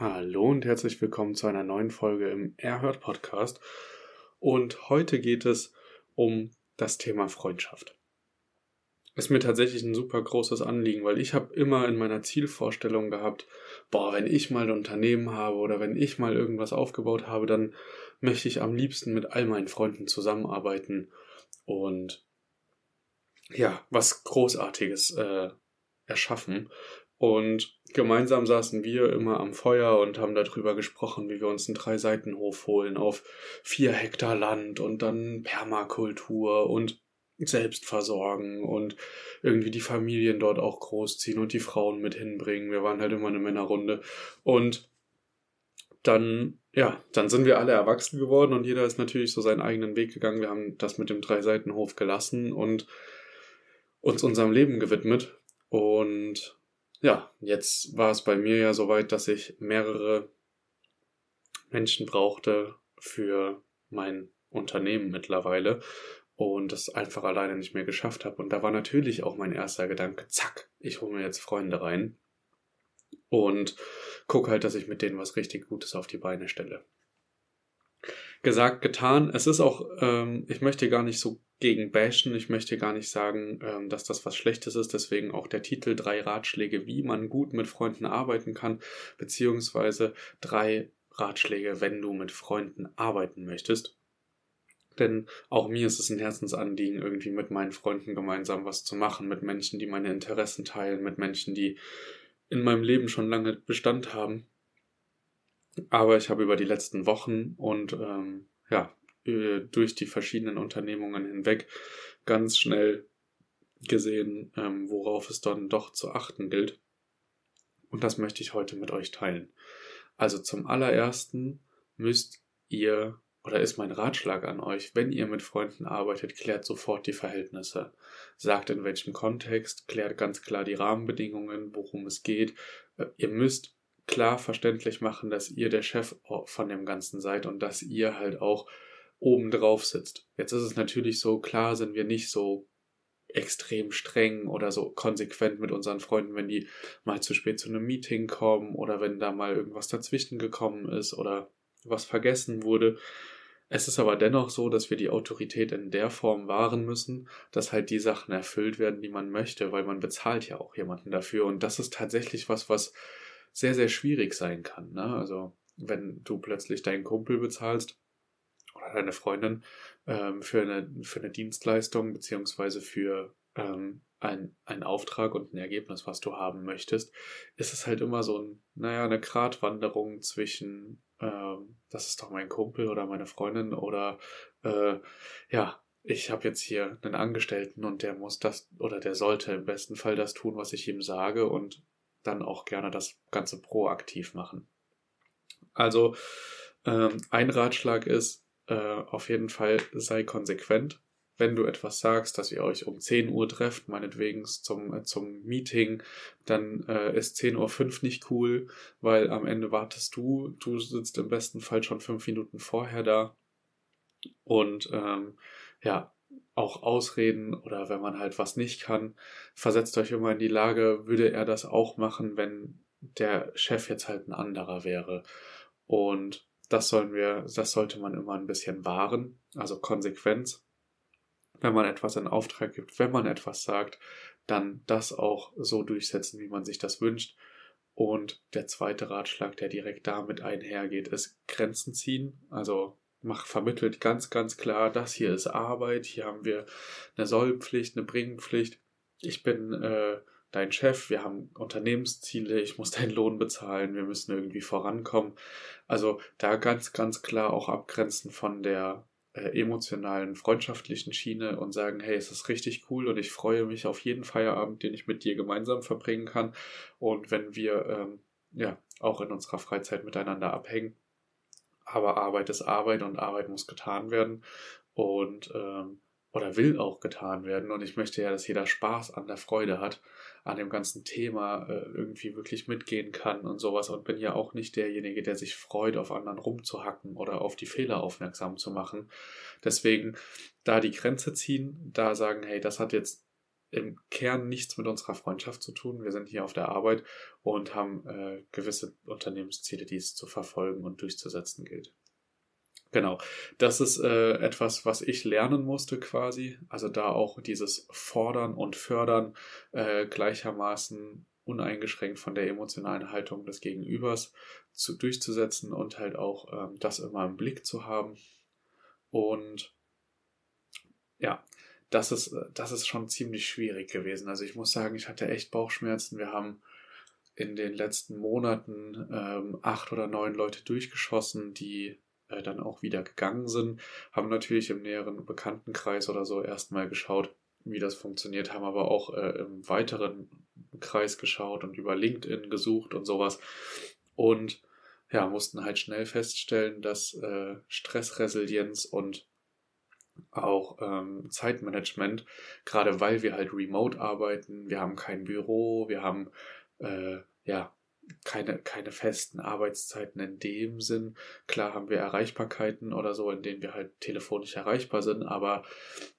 Hallo und herzlich willkommen zu einer neuen Folge im Erhört Podcast. Und heute geht es um das Thema Freundschaft. Ist mir tatsächlich ein super großes Anliegen, weil ich habe immer in meiner Zielvorstellung gehabt, boah, wenn ich mal ein Unternehmen habe oder wenn ich mal irgendwas aufgebaut habe, dann möchte ich am liebsten mit all meinen Freunden zusammenarbeiten und ja, was Großartiges äh, erschaffen. Und gemeinsam saßen wir immer am Feuer und haben darüber gesprochen, wie wir uns einen Drei-Seiten-Hof holen auf vier Hektar Land und dann Permakultur und selbst versorgen und irgendwie die Familien dort auch großziehen und die Frauen mit hinbringen. Wir waren halt immer eine Männerrunde. Und dann, ja, dann sind wir alle erwachsen geworden und jeder ist natürlich so seinen eigenen Weg gegangen. Wir haben das mit dem Drei-Seiten-Hof gelassen und uns unserem Leben gewidmet. Und ja, jetzt war es bei mir ja soweit, dass ich mehrere Menschen brauchte für mein Unternehmen mittlerweile und das einfach alleine nicht mehr geschafft habe. Und da war natürlich auch mein erster Gedanke, zack, ich hole mir jetzt Freunde rein und gucke halt, dass ich mit denen was richtig Gutes auf die Beine stelle. Gesagt, getan. Es ist auch, ähm, ich möchte gar nicht so gegen bashen. Ich möchte gar nicht sagen, ähm, dass das was Schlechtes ist. Deswegen auch der Titel drei Ratschläge, wie man gut mit Freunden arbeiten kann, beziehungsweise drei Ratschläge, wenn du mit Freunden arbeiten möchtest. Denn auch mir ist es ein Herzensanliegen, irgendwie mit meinen Freunden gemeinsam was zu machen, mit Menschen, die meine Interessen teilen, mit Menschen, die in meinem Leben schon lange Bestand haben. Aber ich habe über die letzten Wochen und ähm, ja, durch die verschiedenen Unternehmungen hinweg ganz schnell gesehen, ähm, worauf es dann doch zu achten gilt. Und das möchte ich heute mit euch teilen. Also zum allerersten müsst ihr oder ist mein Ratschlag an euch, wenn ihr mit Freunden arbeitet, klärt sofort die Verhältnisse. Sagt in welchem Kontext, klärt ganz klar die Rahmenbedingungen, worum es geht. Äh, ihr müsst klar verständlich machen, dass ihr der Chef von dem Ganzen seid und dass ihr halt auch oben drauf sitzt. Jetzt ist es natürlich so, klar sind wir nicht so extrem streng oder so konsequent mit unseren Freunden, wenn die mal zu spät zu einem Meeting kommen oder wenn da mal irgendwas dazwischen gekommen ist oder was vergessen wurde. Es ist aber dennoch so, dass wir die Autorität in der Form wahren müssen, dass halt die Sachen erfüllt werden, die man möchte, weil man bezahlt ja auch jemanden dafür. Und das ist tatsächlich was, was sehr, sehr schwierig sein kann. Ne? Also wenn du plötzlich deinen Kumpel bezahlst oder deine Freundin ähm, für, eine, für eine Dienstleistung beziehungsweise für ähm, ein, ein Auftrag und ein Ergebnis, was du haben möchtest, ist es halt immer so ein, naja, eine Gratwanderung zwischen ähm, das ist doch mein Kumpel oder meine Freundin oder äh, ja, ich habe jetzt hier einen Angestellten und der muss das oder der sollte im besten Fall das tun, was ich ihm sage und dann auch gerne das Ganze proaktiv machen. Also ähm, ein Ratschlag ist äh, auf jeden Fall sei konsequent wenn du etwas sagst, dass ihr euch um 10 Uhr trefft, meinetwegen zum, äh, zum Meeting, dann äh, ist 10.05 Uhr nicht cool, weil am Ende wartest du, du sitzt im besten Fall schon fünf Minuten vorher da. Und ähm, ja, auch Ausreden oder wenn man halt was nicht kann, versetzt euch immer in die Lage, würde er das auch machen, wenn der Chef jetzt halt ein anderer wäre. Und das sollen wir, das sollte man immer ein bisschen wahren, also Konsequenz wenn man etwas in Auftrag gibt, wenn man etwas sagt, dann das auch so durchsetzen, wie man sich das wünscht. Und der zweite Ratschlag, der direkt damit einhergeht, ist Grenzen ziehen. Also mach vermittelt ganz, ganz klar, das hier ist Arbeit, hier haben wir eine Sollpflicht, eine Bringenpflicht. Ich bin äh, dein Chef, wir haben Unternehmensziele, ich muss deinen Lohn bezahlen, wir müssen irgendwie vorankommen. Also da ganz, ganz klar auch abgrenzen von der äh, emotionalen, freundschaftlichen Schiene und sagen, hey, es ist richtig cool und ich freue mich auf jeden Feierabend, den ich mit dir gemeinsam verbringen kann. Und wenn wir ähm, ja auch in unserer Freizeit miteinander abhängen. Aber Arbeit ist Arbeit und Arbeit muss getan werden. Und ähm, oder will auch getan werden. Und ich möchte ja, dass jeder Spaß an der Freude hat, an dem ganzen Thema äh, irgendwie wirklich mitgehen kann und sowas. Und bin ja auch nicht derjenige, der sich freut, auf anderen rumzuhacken oder auf die Fehler aufmerksam zu machen. Deswegen da die Grenze ziehen, da sagen, hey, das hat jetzt im Kern nichts mit unserer Freundschaft zu tun. Wir sind hier auf der Arbeit und haben äh, gewisse Unternehmensziele, die es zu verfolgen und durchzusetzen gilt. Genau, das ist äh, etwas, was ich lernen musste quasi. Also da auch dieses Fordern und Fördern äh, gleichermaßen uneingeschränkt von der emotionalen Haltung des Gegenübers zu, durchzusetzen und halt auch ähm, das immer im Blick zu haben. Und ja, das ist, das ist schon ziemlich schwierig gewesen. Also ich muss sagen, ich hatte echt Bauchschmerzen. Wir haben in den letzten Monaten ähm, acht oder neun Leute durchgeschossen, die äh, dann auch wieder gegangen sind, haben natürlich im näheren Bekanntenkreis oder so erstmal geschaut, wie das funktioniert, haben aber auch äh, im weiteren Kreis geschaut und über LinkedIn gesucht und sowas. Und ja, mussten halt schnell feststellen, dass äh, Stressresilienz und auch ähm, Zeitmanagement, gerade weil wir halt remote arbeiten, wir haben kein Büro, wir haben äh, ja keine, keine festen Arbeitszeiten in dem Sinn. Klar haben wir Erreichbarkeiten oder so, in denen wir halt telefonisch erreichbar sind, aber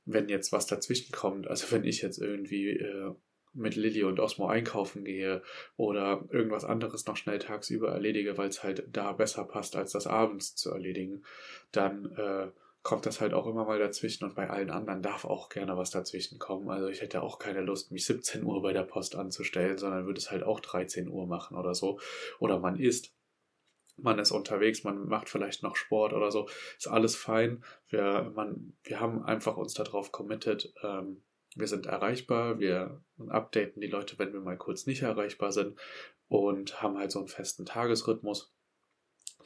wenn jetzt was dazwischen kommt, also wenn ich jetzt irgendwie äh, mit Lilly und Osmo einkaufen gehe oder irgendwas anderes noch schnell tagsüber erledige, weil es halt da besser passt, als das abends zu erledigen, dann äh, kommt das halt auch immer mal dazwischen und bei allen anderen darf auch gerne was dazwischen kommen. Also ich hätte auch keine Lust, mich 17 Uhr bei der Post anzustellen, sondern würde es halt auch 13 Uhr machen oder so. Oder man isst. Man ist unterwegs, man macht vielleicht noch Sport oder so. Ist alles fein. Wir, man, wir haben einfach uns darauf committed. Ähm, wir sind erreichbar. Wir updaten die Leute, wenn wir mal kurz nicht erreichbar sind. Und haben halt so einen festen Tagesrhythmus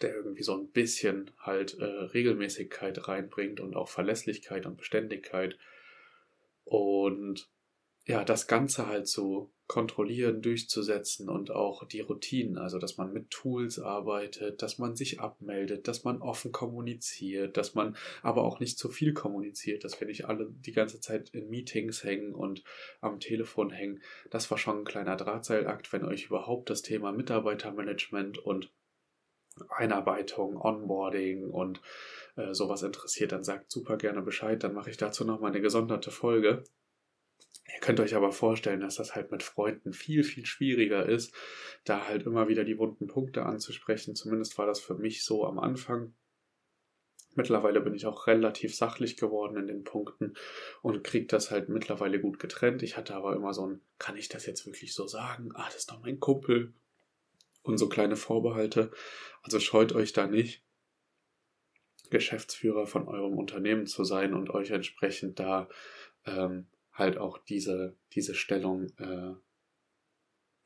der irgendwie so ein bisschen halt äh, Regelmäßigkeit reinbringt und auch Verlässlichkeit und Beständigkeit. Und ja, das Ganze halt zu kontrollieren, durchzusetzen und auch die Routinen, also dass man mit Tools arbeitet, dass man sich abmeldet, dass man offen kommuniziert, dass man aber auch nicht zu viel kommuniziert, dass wir nicht alle die ganze Zeit in Meetings hängen und am Telefon hängen. Das war schon ein kleiner Drahtseilakt, wenn euch überhaupt das Thema Mitarbeitermanagement und Einarbeitung, Onboarding und äh, sowas interessiert, dann sagt super gerne Bescheid. Dann mache ich dazu nochmal eine gesonderte Folge. Ihr könnt euch aber vorstellen, dass das halt mit Freunden viel, viel schwieriger ist, da halt immer wieder die wunden Punkte anzusprechen. Zumindest war das für mich so am Anfang. Mittlerweile bin ich auch relativ sachlich geworden in den Punkten und kriege das halt mittlerweile gut getrennt. Ich hatte aber immer so ein, kann ich das jetzt wirklich so sagen? Ah, das ist doch mein Kumpel und so kleine Vorbehalte. Also scheut euch da nicht, Geschäftsführer von eurem Unternehmen zu sein und euch entsprechend da ähm, halt auch diese, diese Stellung äh,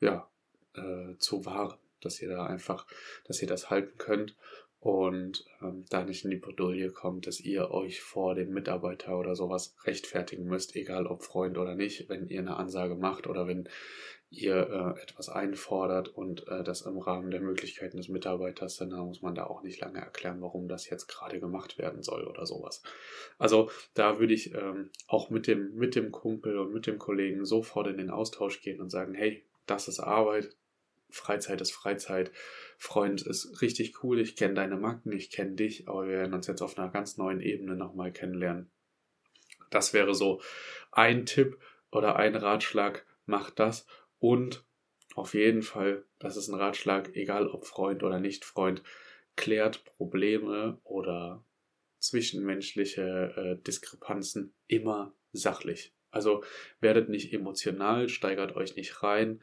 ja, äh, zu wahren, dass ihr da einfach, dass ihr das halten könnt und ähm, da nicht in die Bredouille kommt, dass ihr euch vor dem Mitarbeiter oder sowas rechtfertigen müsst, egal ob Freund oder nicht, wenn ihr eine Ansage macht oder wenn ihr äh, etwas einfordert und äh, das im Rahmen der Möglichkeiten des Mitarbeiters, dann muss man da auch nicht lange erklären, warum das jetzt gerade gemacht werden soll oder sowas. Also da würde ich ähm, auch mit dem, mit dem Kumpel und mit dem Kollegen sofort in den Austausch gehen und sagen, hey, das ist Arbeit, Freizeit ist Freizeit, Freund ist richtig cool, ich kenne deine Macken, ich kenne dich, aber wir werden uns jetzt auf einer ganz neuen Ebene nochmal kennenlernen. Das wäre so ein Tipp oder ein Ratschlag, macht das und auf jeden Fall, das ist ein Ratschlag, egal ob Freund oder nicht Freund, klärt Probleme oder zwischenmenschliche äh, Diskrepanzen immer sachlich. Also werdet nicht emotional, steigert euch nicht rein,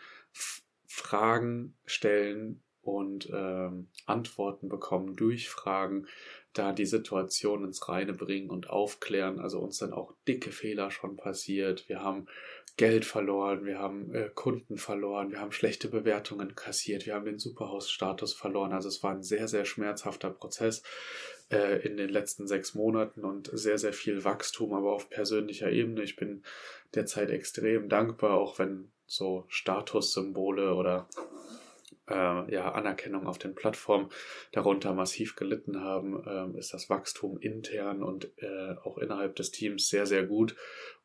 Fragen stellen und ähm, Antworten bekommen durch Fragen, da die Situation ins Reine bringen und aufklären. Also uns dann auch dicke Fehler schon passiert. Wir haben Geld verloren, wir haben äh, Kunden verloren, wir haben schlechte Bewertungen kassiert, wir haben den Superhaus-Status verloren. Also es war ein sehr, sehr schmerzhafter Prozess äh, in den letzten sechs Monaten und sehr, sehr viel Wachstum, aber auf persönlicher Ebene. Ich bin derzeit extrem dankbar, auch wenn so Statussymbole oder äh, ja, Anerkennung auf den Plattformen darunter massiv gelitten haben, äh, ist das Wachstum intern und äh, auch innerhalb des Teams sehr, sehr gut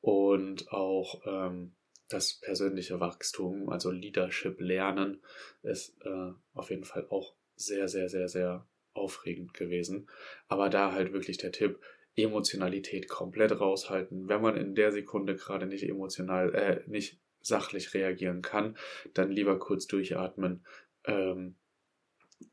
und auch ähm, das persönliche Wachstum, also Leadership lernen, ist äh, auf jeden Fall auch sehr, sehr, sehr, sehr aufregend gewesen. Aber da halt wirklich der Tipp, Emotionalität komplett raushalten. Wenn man in der Sekunde gerade nicht emotional, äh, nicht sachlich reagieren kann, dann lieber kurz durchatmen ähm,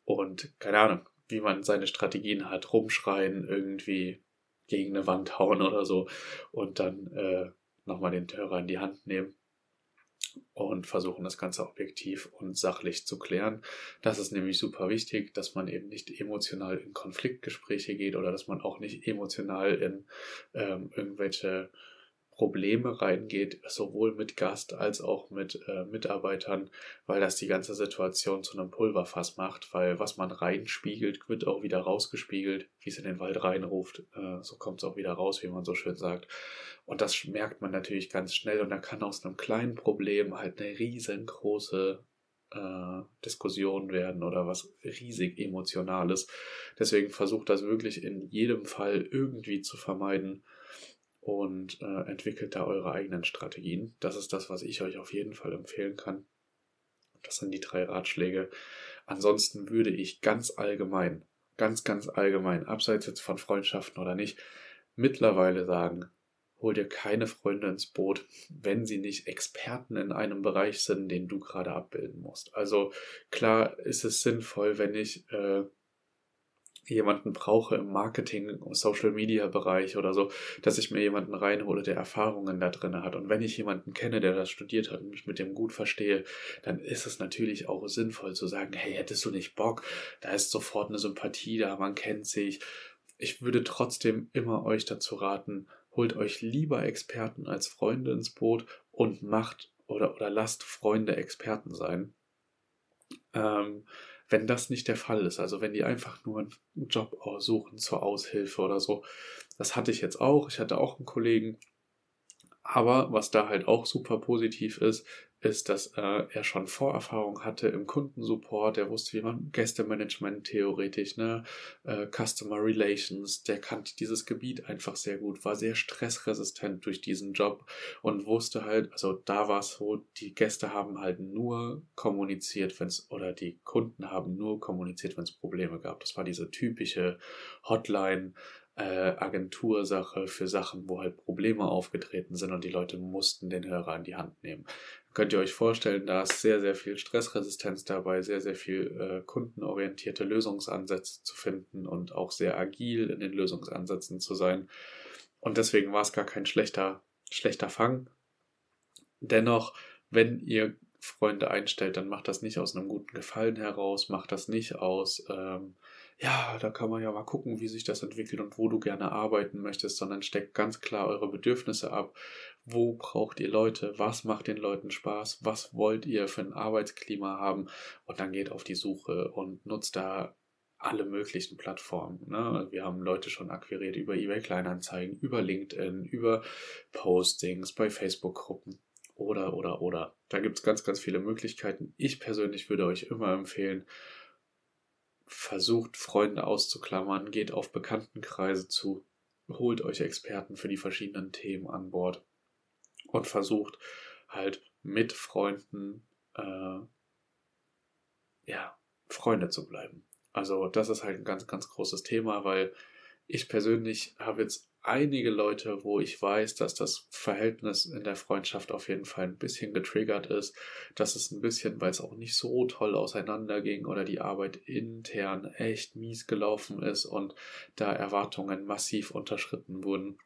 und keine Ahnung, wie man seine Strategien hat, rumschreien, irgendwie gegen eine Wand hauen oder so und dann äh, nochmal den Hörer in die Hand nehmen und versuchen das Ganze objektiv und sachlich zu klären. Das ist nämlich super wichtig, dass man eben nicht emotional in Konfliktgespräche geht oder dass man auch nicht emotional in ähm, irgendwelche Probleme reingeht, sowohl mit Gast als auch mit äh, Mitarbeitern, weil das die ganze Situation zu einem Pulverfass macht, weil was man reinspiegelt, wird auch wieder rausgespiegelt, wie es in den Wald reinruft, äh, so kommt es auch wieder raus, wie man so schön sagt. Und das merkt man natürlich ganz schnell und da kann aus einem kleinen Problem halt eine riesengroße äh, Diskussion werden oder was riesig Emotionales. Deswegen versucht das wirklich in jedem Fall irgendwie zu vermeiden und äh, entwickelt da eure eigenen Strategien. Das ist das, was ich euch auf jeden Fall empfehlen kann. Das sind die drei Ratschläge. Ansonsten würde ich ganz allgemein, ganz, ganz allgemein, abseits jetzt von Freundschaften oder nicht, mittlerweile sagen, hol dir keine Freunde ins Boot, wenn sie nicht Experten in einem Bereich sind, den du gerade abbilden musst. Also klar ist es sinnvoll, wenn ich äh, jemanden brauche im Marketing, Social Media Bereich oder so, dass ich mir jemanden reinhole, der Erfahrungen da drin hat. Und wenn ich jemanden kenne, der das studiert hat und mich mit dem gut verstehe, dann ist es natürlich auch sinnvoll zu sagen, hey, hättest du nicht Bock? Da ist sofort eine Sympathie da, man kennt sich. Ich würde trotzdem immer euch dazu raten, holt euch lieber Experten als Freunde ins Boot und macht oder, oder lasst Freunde Experten sein. Ähm, wenn das nicht der Fall ist, also wenn die einfach nur einen Job suchen zur Aushilfe oder so, das hatte ich jetzt auch. Ich hatte auch einen Kollegen, aber was da halt auch super positiv ist, ist, dass äh, er schon Vorerfahrung hatte im Kundensupport. Er wusste, wie man Gästemanagement theoretisch, ne, äh, Customer Relations, der kannte dieses Gebiet einfach sehr gut, war sehr stressresistent durch diesen Job und wusste halt, also da war es so, die Gäste haben halt nur kommuniziert, wenn es, oder die Kunden haben nur kommuniziert, wenn es Probleme gab. Das war diese typische Hotline, äh, Agentursache für Sachen, wo halt Probleme aufgetreten sind und die Leute mussten den Hörer in die Hand nehmen. Könnt ihr euch vorstellen, da ist sehr, sehr viel Stressresistenz dabei, sehr, sehr viel äh, kundenorientierte Lösungsansätze zu finden und auch sehr agil in den Lösungsansätzen zu sein. Und deswegen war es gar kein schlechter, schlechter Fang. Dennoch, wenn ihr Freunde einstellt, dann macht das nicht aus einem guten Gefallen heraus, macht das nicht aus ähm, ja, da kann man ja mal gucken, wie sich das entwickelt und wo du gerne arbeiten möchtest, sondern steckt ganz klar eure Bedürfnisse ab. Wo braucht ihr Leute? Was macht den Leuten Spaß? Was wollt ihr für ein Arbeitsklima haben? Und dann geht auf die Suche und nutzt da alle möglichen Plattformen. Ne? Wir haben Leute schon akquiriert über eBay Kleinanzeigen, über LinkedIn, über Postings, bei Facebook-Gruppen oder, oder, oder. Da gibt es ganz, ganz viele Möglichkeiten. Ich persönlich würde euch immer empfehlen, versucht, Freunde auszuklammern, geht auf Bekanntenkreise zu, holt euch Experten für die verschiedenen Themen an Bord und versucht halt mit Freunden, äh, ja, Freunde zu bleiben. Also das ist halt ein ganz, ganz großes Thema, weil ich persönlich habe jetzt einige Leute, wo ich weiß, dass das Verhältnis in der Freundschaft auf jeden Fall ein bisschen getriggert ist, dass es ein bisschen, weil es auch nicht so toll auseinanderging oder die Arbeit intern echt mies gelaufen ist und da Erwartungen massiv unterschritten wurden,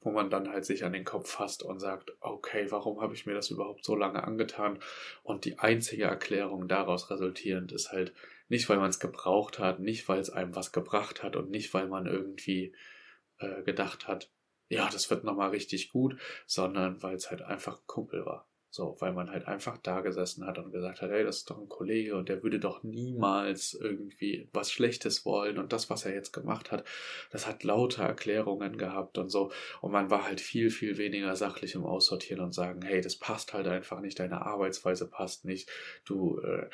wo man dann halt sich an den Kopf fasst und sagt, okay, warum habe ich mir das überhaupt so lange angetan? Und die einzige Erklärung daraus resultierend ist halt nicht, weil man es gebraucht hat, nicht, weil es einem was gebracht hat und nicht, weil man irgendwie äh, gedacht hat, ja, das wird nochmal richtig gut, sondern weil es halt einfach ein Kumpel war. So, weil man halt einfach da gesessen hat und gesagt hat, hey, das ist doch ein Kollege und der würde doch niemals irgendwie was Schlechtes wollen und das, was er jetzt gemacht hat, das hat lauter Erklärungen gehabt und so. Und man war halt viel, viel weniger sachlich im Aussortieren und sagen, hey, das passt halt einfach nicht, deine Arbeitsweise passt nicht, du, äh,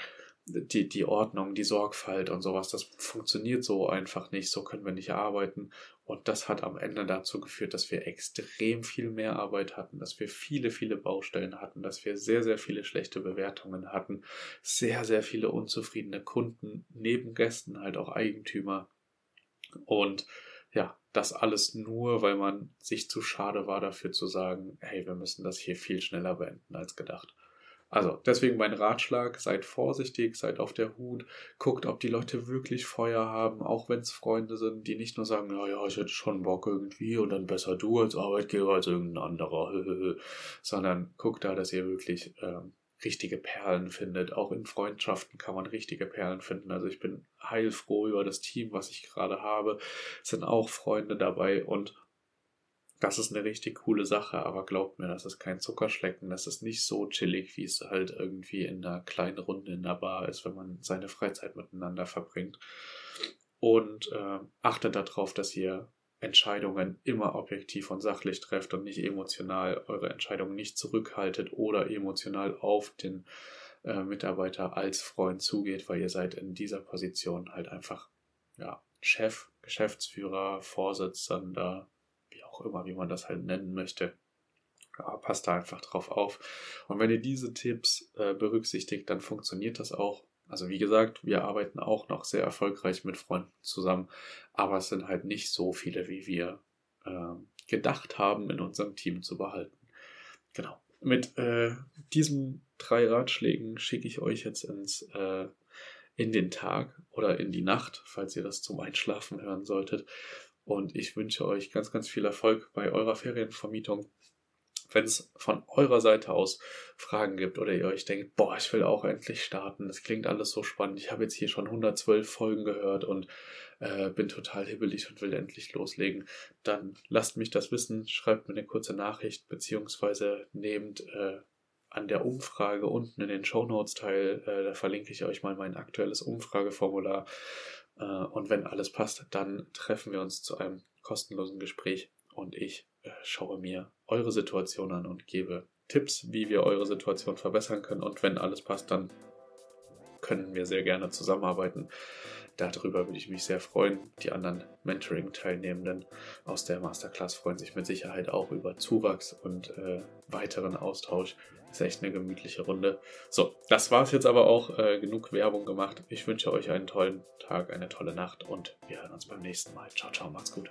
die, die Ordnung, die Sorgfalt und sowas, das funktioniert so einfach nicht, so können wir nicht arbeiten. Und das hat am Ende dazu geführt, dass wir extrem viel mehr Arbeit hatten, dass wir viele, viele Baustellen hatten, dass wir sehr, sehr viele schlechte Bewertungen hatten, sehr, sehr viele unzufriedene Kunden, neben Gästen halt auch Eigentümer. Und ja, das alles nur, weil man sich zu schade war dafür zu sagen, hey, wir müssen das hier viel schneller beenden als gedacht. Also deswegen mein Ratschlag, seid vorsichtig, seid auf der Hut, guckt, ob die Leute wirklich Feuer haben, auch wenn es Freunde sind, die nicht nur sagen, ja, ja, ich hätte schon Bock irgendwie und dann besser du als Arbeitgeber als irgendein anderer, sondern guckt da, dass ihr wirklich ähm, richtige Perlen findet. Auch in Freundschaften kann man richtige Perlen finden. Also ich bin heilfroh über das Team, was ich gerade habe. Es sind auch Freunde dabei und das ist eine richtig coole Sache, aber glaubt mir, das ist kein Zuckerschlecken, das ist nicht so chillig, wie es halt irgendwie in einer kleinen Runde in der Bar ist, wenn man seine Freizeit miteinander verbringt. Und äh, achtet darauf, dass ihr Entscheidungen immer objektiv und sachlich trefft und nicht emotional eure Entscheidungen nicht zurückhaltet oder emotional auf den äh, Mitarbeiter als Freund zugeht, weil ihr seid in dieser Position halt einfach ja, Chef, Geschäftsführer, Vorsitzender, auch immer, wie man das halt nennen möchte. Ja, passt da einfach drauf auf. Und wenn ihr diese Tipps äh, berücksichtigt, dann funktioniert das auch. Also wie gesagt, wir arbeiten auch noch sehr erfolgreich mit Freunden zusammen, aber es sind halt nicht so viele, wie wir äh, gedacht haben, in unserem Team zu behalten. Genau. Mit äh, diesen drei Ratschlägen schicke ich euch jetzt ins äh, in den Tag oder in die Nacht, falls ihr das zum Einschlafen hören solltet. Und ich wünsche euch ganz, ganz viel Erfolg bei eurer Ferienvermietung. Wenn es von eurer Seite aus Fragen gibt oder ihr euch denkt, boah, ich will auch endlich starten, das klingt alles so spannend, ich habe jetzt hier schon 112 Folgen gehört und äh, bin total hibbelig und will endlich loslegen, dann lasst mich das wissen, schreibt mir eine kurze Nachricht, beziehungsweise nehmt äh, an der Umfrage unten in den Show Notes teil. Äh, da verlinke ich euch mal mein aktuelles Umfrageformular. Äh, und wenn alles passt, dann treffen wir uns zu einem kostenlosen Gespräch und ich äh, schaue mir eure Situation an und gebe Tipps, wie wir eure Situation verbessern können. Und wenn alles passt, dann können wir sehr gerne zusammenarbeiten. Darüber würde ich mich sehr freuen. Die anderen Mentoring-Teilnehmenden aus der Masterclass freuen sich mit Sicherheit auch über Zuwachs und äh, weiteren Austausch. Ist echt eine gemütliche Runde. So, das war es jetzt aber auch. Äh, genug Werbung gemacht. Ich wünsche euch einen tollen Tag, eine tolle Nacht und wir hören uns beim nächsten Mal. Ciao, ciao, macht's gut.